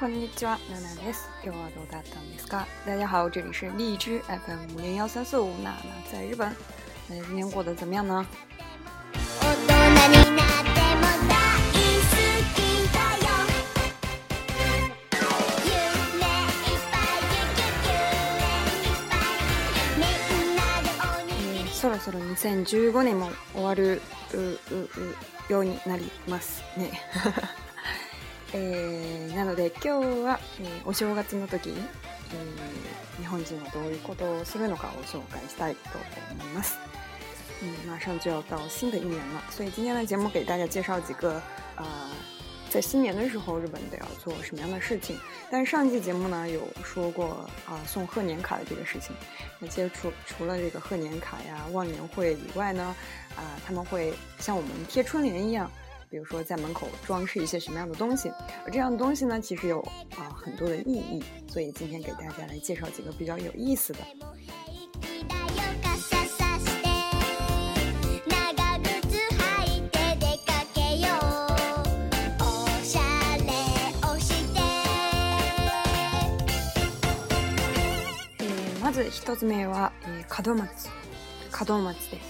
こんにちは、ナナです。今日はどうだったんですか？大家好，这里是荔枝 FM 五零幺三四五，娜娜在日本。大今天过得怎么样呢？そろそろ2015年も終わるようになりますね。なので今日はお正月の時、日本人はどういうことをするのかを紹介したいと思います。嗯，马上就要到新的一年了，所以今天的节目给大家介绍几个啊，在新年的时候日本得要做什么样的事情。但上期节目呢有说过啊送贺年卡的这个事情。那其实除除了这个贺年卡呀、望年会以外呢，啊他们会像我们贴春联一样。比如说，在门口装饰一些什么样的东西，而这样的东西呢，其实有啊很多的意义。所以今天给大家来介绍几个比较有意思的。诶，まず一つ目は角まつ角まつです。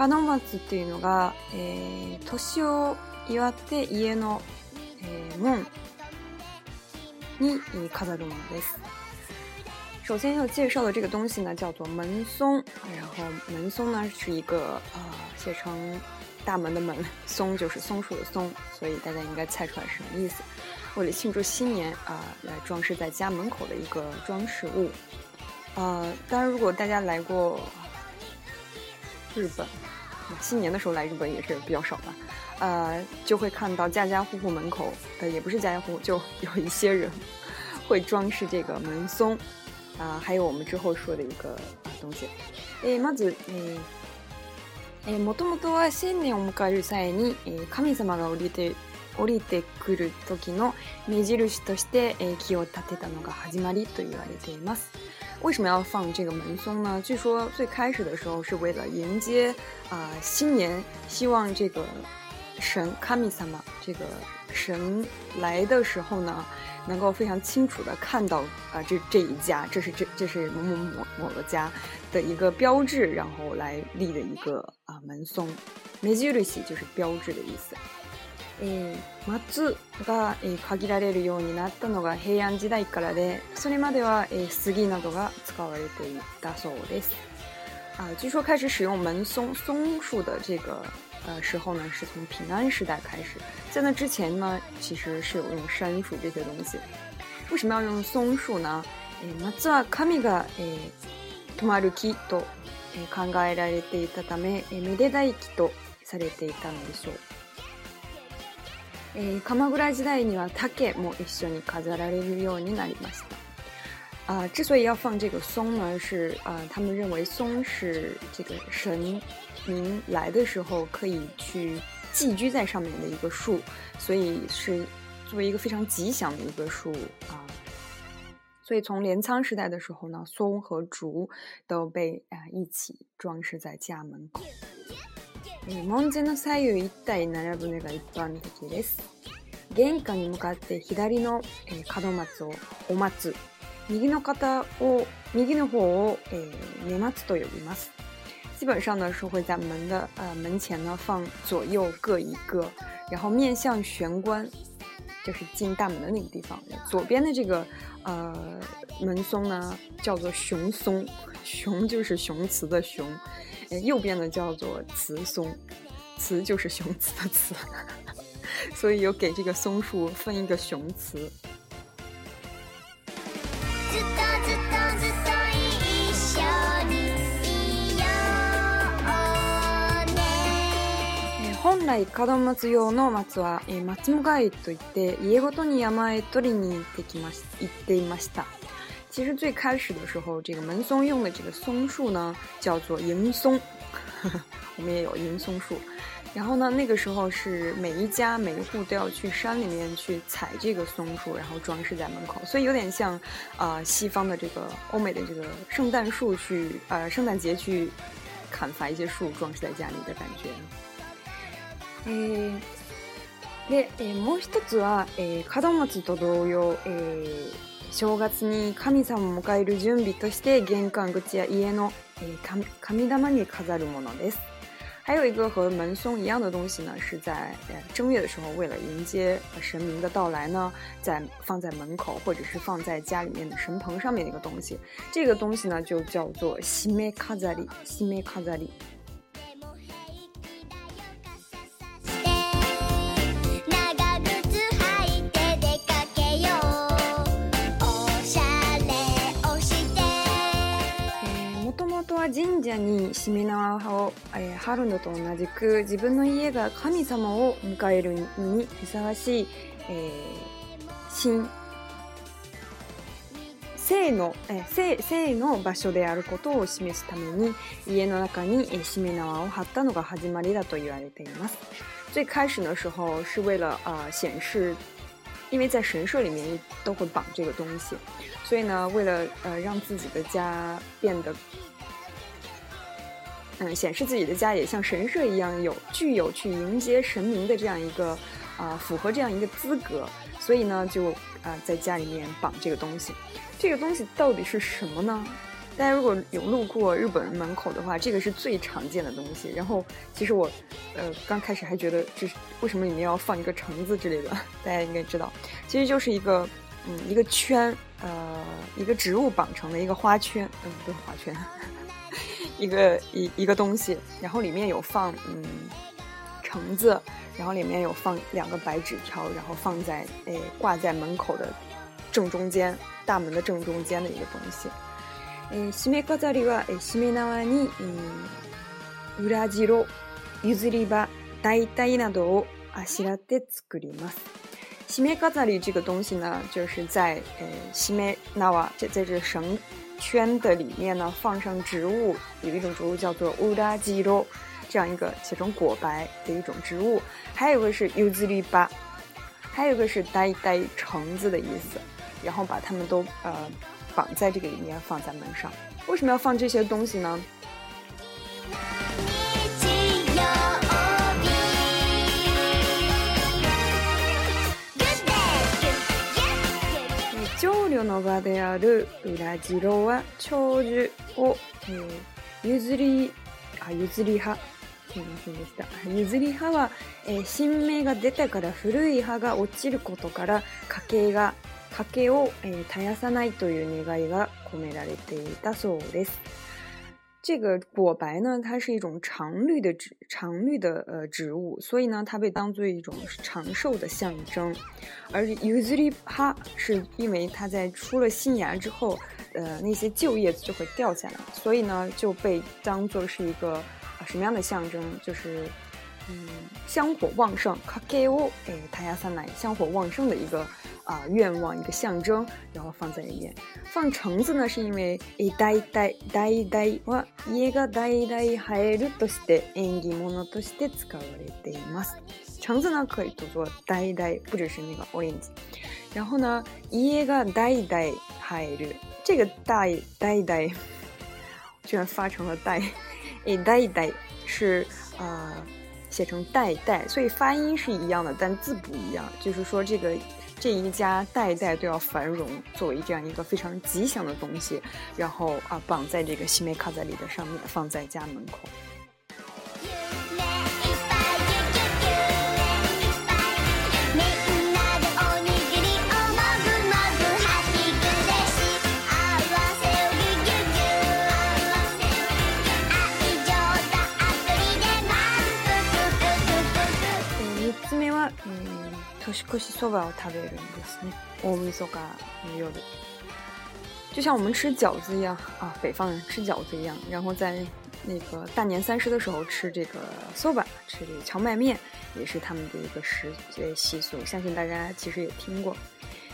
金松松っていうのが年を祝って家の門に飾るものです。首先要介绍的这个东西呢，叫做门松。然后门松呢是一个呃写成大门的门松，就是松树的松，所以大家应该猜出来什么意思。为了庆祝新年啊，来装饰在家门口的一个装饰物。呃，当然如果大家来过日本。新年的时候来日本也是比较少吧，呃，就会看到家家户户门口，呃，也不是家家户户，就有一些人会装饰这个门松，啊、呃，还有我们之后说的一个、呃、东西。诶，まず、え诶，もともとは新年を迎える際に、诶，神様が降りて降りてくる時の目印として、えー、木を立てたのが始まりと言われています。为什么要放这个门松呢？据说最开始的时候是为了迎接啊新年，希望这个神卡米萨玛这个神来的时候呢，能够非常清楚的看到啊这这一家，这是这这是某某某某个家的一个标志，然后来立的一个啊门松 m 吉 z 西 r i y 就是标志的意思。えー、松が、えー、限られるようになったのが平安時代からでそれまでは、えー、杉などが使われていたそうです啊、呃，据说开始使用门松松树的这个呃时候呢，是从平安时代开始。在那之前呢，其实是有用杉树这些东西。为什么要用松树呢？えー、松は神が、え止まる木と、え考えられていたため、えめでたい木とされていたのでしょう。诶，鎌倉時代には竹も一緒に飾られるようになりました。啊，之所以要放这个松呢，是啊，他们认为松是这个神明来的时候可以去寄居在上面的一个树，所以是作为一个非常吉祥的一个树啊。所以从镰仓时代的时候呢，松和竹都被啊一起装饰在家门口。門前の左右一体並ぶのが一般的です。玄関に向かって左の門松をお松、右の方を、右の方を、え松と呼びます。基本上呢是会在门的呃门前呢放左右各一个，然后面向玄关，就是进大门的那个地方。左边的这个呃门松呢叫做雄松，熊就是雄雌的雄，右边的叫做雌松，雌就是雄雌的雌，所以有给这个松树分一个雄雌。本来門松用の松は、え松もがいといって家ごとに山へ取りに行ってきまし行っていました其实最开始的时候，这个门松用的这个松树呢，叫做迎松，我们也有迎松树。然后呢，那个时候是每一家每一户都要去山里面去采这个松树，然后装饰在门口，所以有点像，呃，西方的这个欧美的这个圣诞树去，呃，圣诞节去砍伐一些树装饰在家里的感觉。嗯，でえもう一つはえ門松と同様え。正月に神様を迎える準備として玄関口や家の、えー、神玉に飾るものです。还有一个和门松一样的东西呢，是在呃正月的时候，为了迎接神明的到来呢，在放在门口或者是放在家里面的神棚上面的一个东西。这个东西呢，就叫做西梅卡扎里，西梅卡扎里。ミナめ縄を、えー、張るのと同じく自分の家が神様を迎えるにふさわしい、えー、神性の,、えー、性の場所であることを示すために家の中に、えー、しめ縄を張ったのが始まりだと言われています。最开始の时候是为了呃显示因为在神社里面都会绑这个东西，所以呢，为了呃让自己的家变得嗯，显示自己的家也像神社一样有具有去迎接神明的这样一个，啊，符合这样一个资格，所以呢，就啊在家里面绑这个东西。这个东西到底是什么呢？大家如果有路过日本人门口的话，这个是最常见的东西。然后其实我，呃，刚开始还觉得这是为什么里面要放一个橙子之类的，大家应该知道，其实就是一个，嗯，一个圈，呃，一个植物绑成的一个花圈，嗯，不是花圈。一个一一个东西，然后里面有放嗯橙子，然后里面有放两个白纸条，然后放在哎挂在门口的正中间，大门的正中间的一个东西。哎，しめかりは、えしめなわに裏地ロゆりばだいなどをあしらって作ります。しめかり这个东西呢，就是在哎しめな在这这绳。圈的里面呢，放上植物，有一种植物叫做乌达基罗，这样一个写成果白的一种植物，还有一个是柚子篱笆，还有一个是呆呆橙子的意思，然后把它们都呃绑在这个里面，放在门上。为什么要放这些东西呢？領の場である裏白は長寿を、えー、譲り、あ、譲り派。すみませんでした。譲り派は、えー、新名が出たから古い派が落ちることから家計が、家計を、えー、絶やさないという願いが込められていたそうです。这个果白呢，它是一种常绿的植常绿的呃植物，所以呢，它被当做一种长寿的象征。而 usually 是因为它在出了新芽之后，呃，那些旧叶子就会掉下来，所以呢，就被当做是一个什么样的象征，就是。香火旺盛，家計をえ絶やさない香火旺盛的一个啊、呃、愿望一个象征，然后放在里面。放橙子呢，是因为えだいたいは家が大い入るとして縁起物として使われています。橙子呢可以读作だい不只是那个 orange。然后呢，家が大い入る，这个大いだ居然发成了だい，えだ是啊。呃写成代代，所以发音是一样的，但字不一样。就是说，这个这一家代代都要繁荣，作为这样一个非常吉祥的东西，然后啊，绑在这个西梅卡在里的上面，放在家门口。可是しそばを食べるんですね。か就像我们吃饺子一样啊，北方人吃饺子一样，然后在那个大年三十的时候吃这个そば，吃这个荞麦面，也是他们的一个食节习俗。相信大家其实也听过。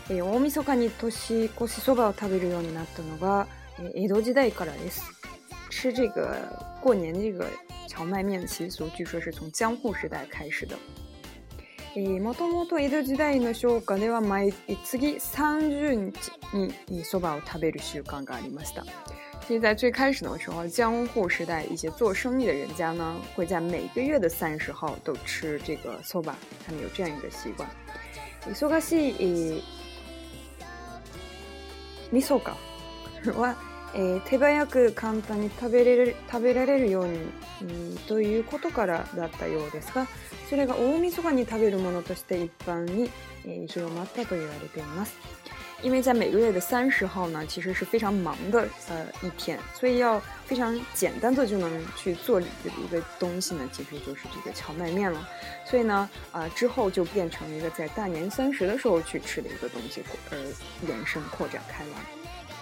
え、おみそに年越しそばを食べるようになったのが江戸時代からです。吃这个过年这个荞麦面的习俗，据说是从江户时代开始的。もともと江戸時代の商家では毎次30日にそばを食べる習慣がありました。其在最开始的时候，江户时代一些做生意的人家呢，会在每个月的三十号都吃这个 soba，他们有这样一个习惯。忙しい味噌かは えー、手早く簡単に食べれる食べられるように、うん、ということからだったようですがそれが大晦日に食べるものとして一般に、えー、広まったと言われています。因为在每个月的三十号呢，其实是非常忙的呃一天，所以要非常简单的就能去做里子的一个东西呢，其实就是这个荞麦面了。所以呢，啊、呃、之后就变成了一个在大年三十的时候去吃的一个东西，而延伸扩展开来。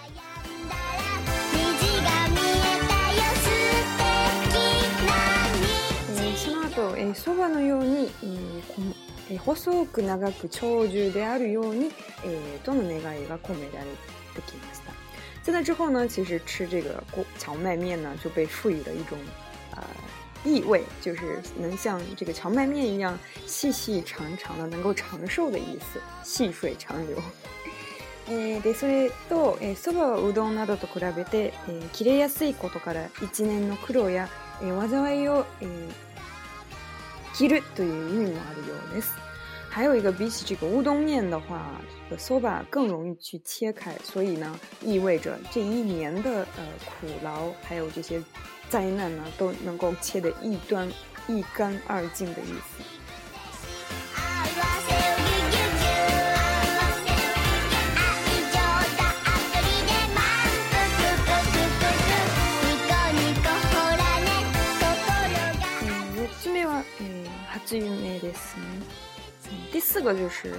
と、えー、蕎麦のように、えーえー、細く長く長寿であるように、えー、との願いが込められてきました。在那之后呢，其实吃这个荞麦面呢就被赋予了一种呃意味，就是能像这个荞麦面一样细细长长的，能够长寿的意思，细水长流。えー、でそれと、えー、そ麦はうどんなどと比べて、えー、切れやすいことから一年の苦労や、えー、災いを、えー、对于日语的有意思，还有一个比起这个乌冬面的话，这个 soba 更容易去切开，所以呢，意味着这一年的呃苦劳，还有这些灾难呢，都能够切得一端一干二净的意思。最美的心。第四个就是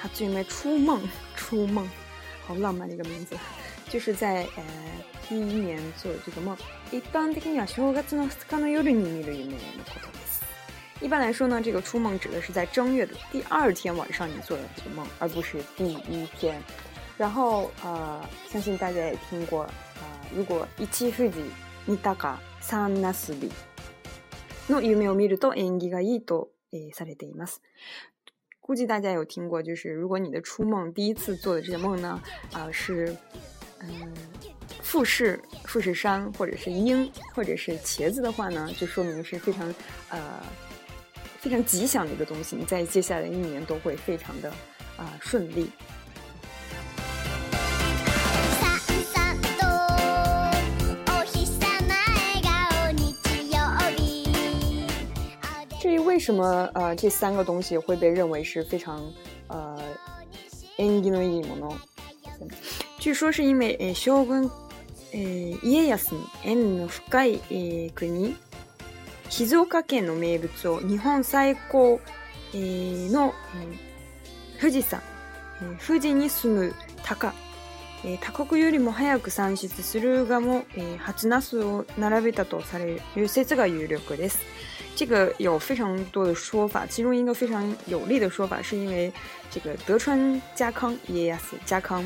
他最美初梦，初 梦，好浪漫的一个名字。就是在呃第一年做这个梦。一般的呀，正月的二天的夜里你做的梦。一般来说呢，这个初梦指的是在正月的第二天晚上你做的这个梦，而不是第一天。然后呃，相信大家也听过呃，如果一七世纪，你大可，三难思比。の夢を見ると縁起がいいと、え s o r r y 对 mas。估计大家有听过，就是如果你的初梦，第一次做的这些梦呢，啊，是嗯，富士、富士山，或者是鹰，或者是茄子的话呢，就说明是非常呃非常吉祥的一个东西，你在接下来一年都会非常的啊顺利。为什么呃这三个东西会被认为是非常呃 据说是因为将軍家康に縁の深い、国静岡県の名物を日本最高、えー、の、えー、富士山、えー、富士に住む鷹、えー、他国よりも早く産出するがも、えー、初ナスを並べたとされる説が有力です。这个有非常多的说法，其中一个非常有力的说法是因为这个德川家康，e s 家康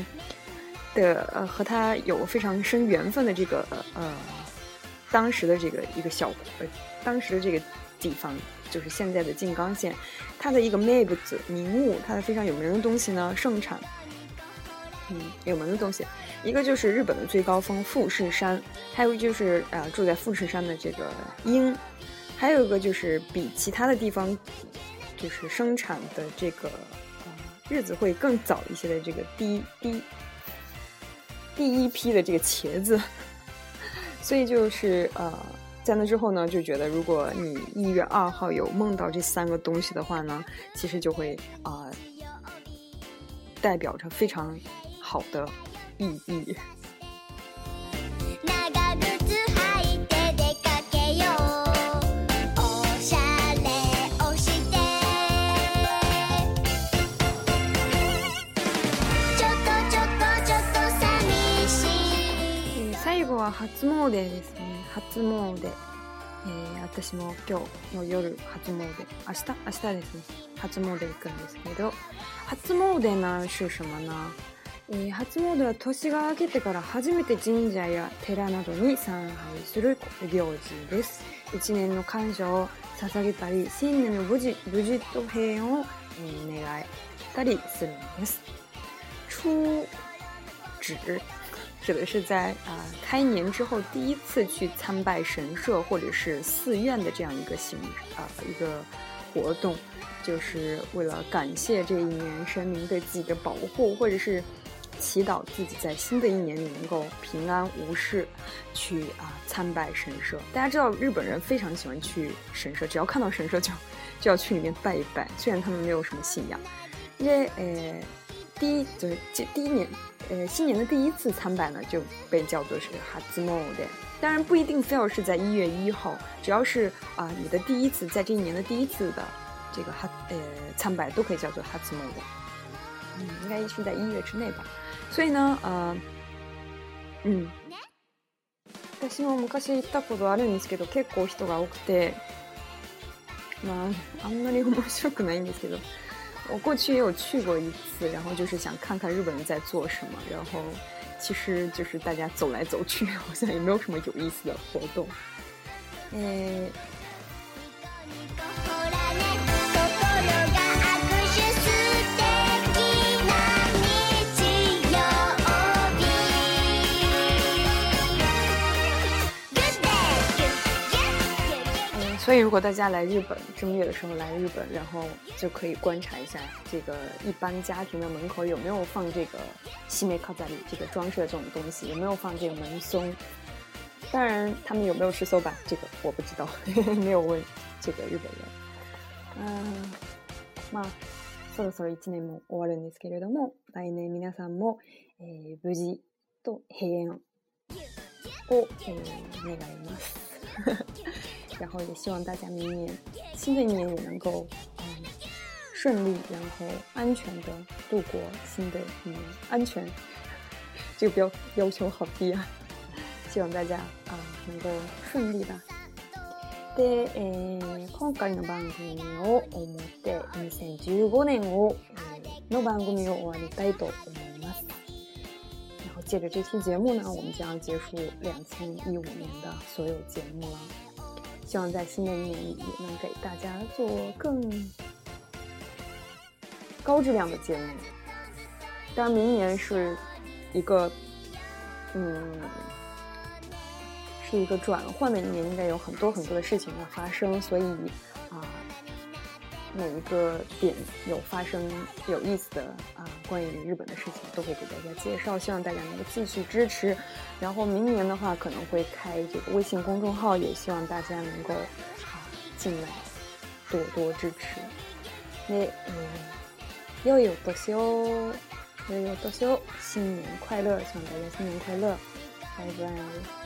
的呃和他有非常深缘分的这个呃当时的这个一个小呃当时的这个地方就是现在的静冈县，它的一个 make 子名物，它的非常有名的东西呢，盛产嗯有名的东西，一个就是日本的最高峰富士山，还有就是呃住在富士山的这个鹰。还有一个就是比其他的地方，就是生产的这个日子会更早一些的这个第第第一批的这个茄子，所以就是呃，在那之后呢，就觉得如果你一月二号有梦到这三个东西的话呢，其实就会啊代表着非常好的意义。は初詣ですね初詣、えー、私も今日の夜初詣明日明日ですね初詣行くんですけど初詣な収書もな、えー、初詣は年が明けてから初めて神社や寺などに参拝する行事です一年の感謝を捧げたり新年の無事無事と平穏を、え願えたりするんです初指的是在啊开年之后第一次去参拜神社或者是寺院的这样一个行啊一个活动，就是为了感谢这一年神明对自己的保护，或者是祈祷自己在新的一年里能够平安无事去啊参拜神社。大家知道日本人非常喜欢去神社，只要看到神社就 就要去里面拜一拜。虽然他们没有什么信仰，因为呃第一就是这第一年。呃，新年的第一次参拜呢，就被叫做是 h a t s m o d e 当然不一定非要是在一月一号，只要是啊你的第一次，在这一年的第一次的这个 h a 呃参拜都可以叫做 t s m o d e 嗯，应该是在一月之内吧。所以呢，呃，嗯，私も昔行ったことあるんですけど、結構人が多くて、まああんまり面白くないんですけど。我过去也有去过一次，然后就是想看看日本人在做什么，然后其实就是大家走来走去，好像也没有什么有意思的活动。嗯。所以，如果大家来日本正月的时候来日本，然后就可以观察一下这个一般家庭的门口有没有放这个西梅靠在里这个装饰的这种东西，有没有放这个门松。当然，他们有没有吃搜吧，这个我不知道，没有问这个日本人。嗯，まあ、そろそろ一年も終わるんですけれども、来年皆さんもえ、無事と平安を願います。然后也希望大家明年新的一年也能够嗯顺利，然后安全的度过新的一年安全 这个标要求好低啊！希望大家啊能够顺利吧。对，诶，今回の番組を思って2015年をの番組を終わりたいと思います。然后借着这期节目呢，我们将要结束2015年的所有节目了。希望在新的一年里能给大家做更高质量的节目。当然，明年是一个，嗯，是一个转换的一年，应该有很多很多的事情要发生，所以啊，每一个点有发生有意思的。关于日本的事情都会给大家介绍，希望大家能够继续支持。然后明年的话可能会开这个微信公众号，也希望大家能够啊进来多多支持。那嗯，要有多休，要有多休，新年快乐！希望大家新年快乐，拜拜。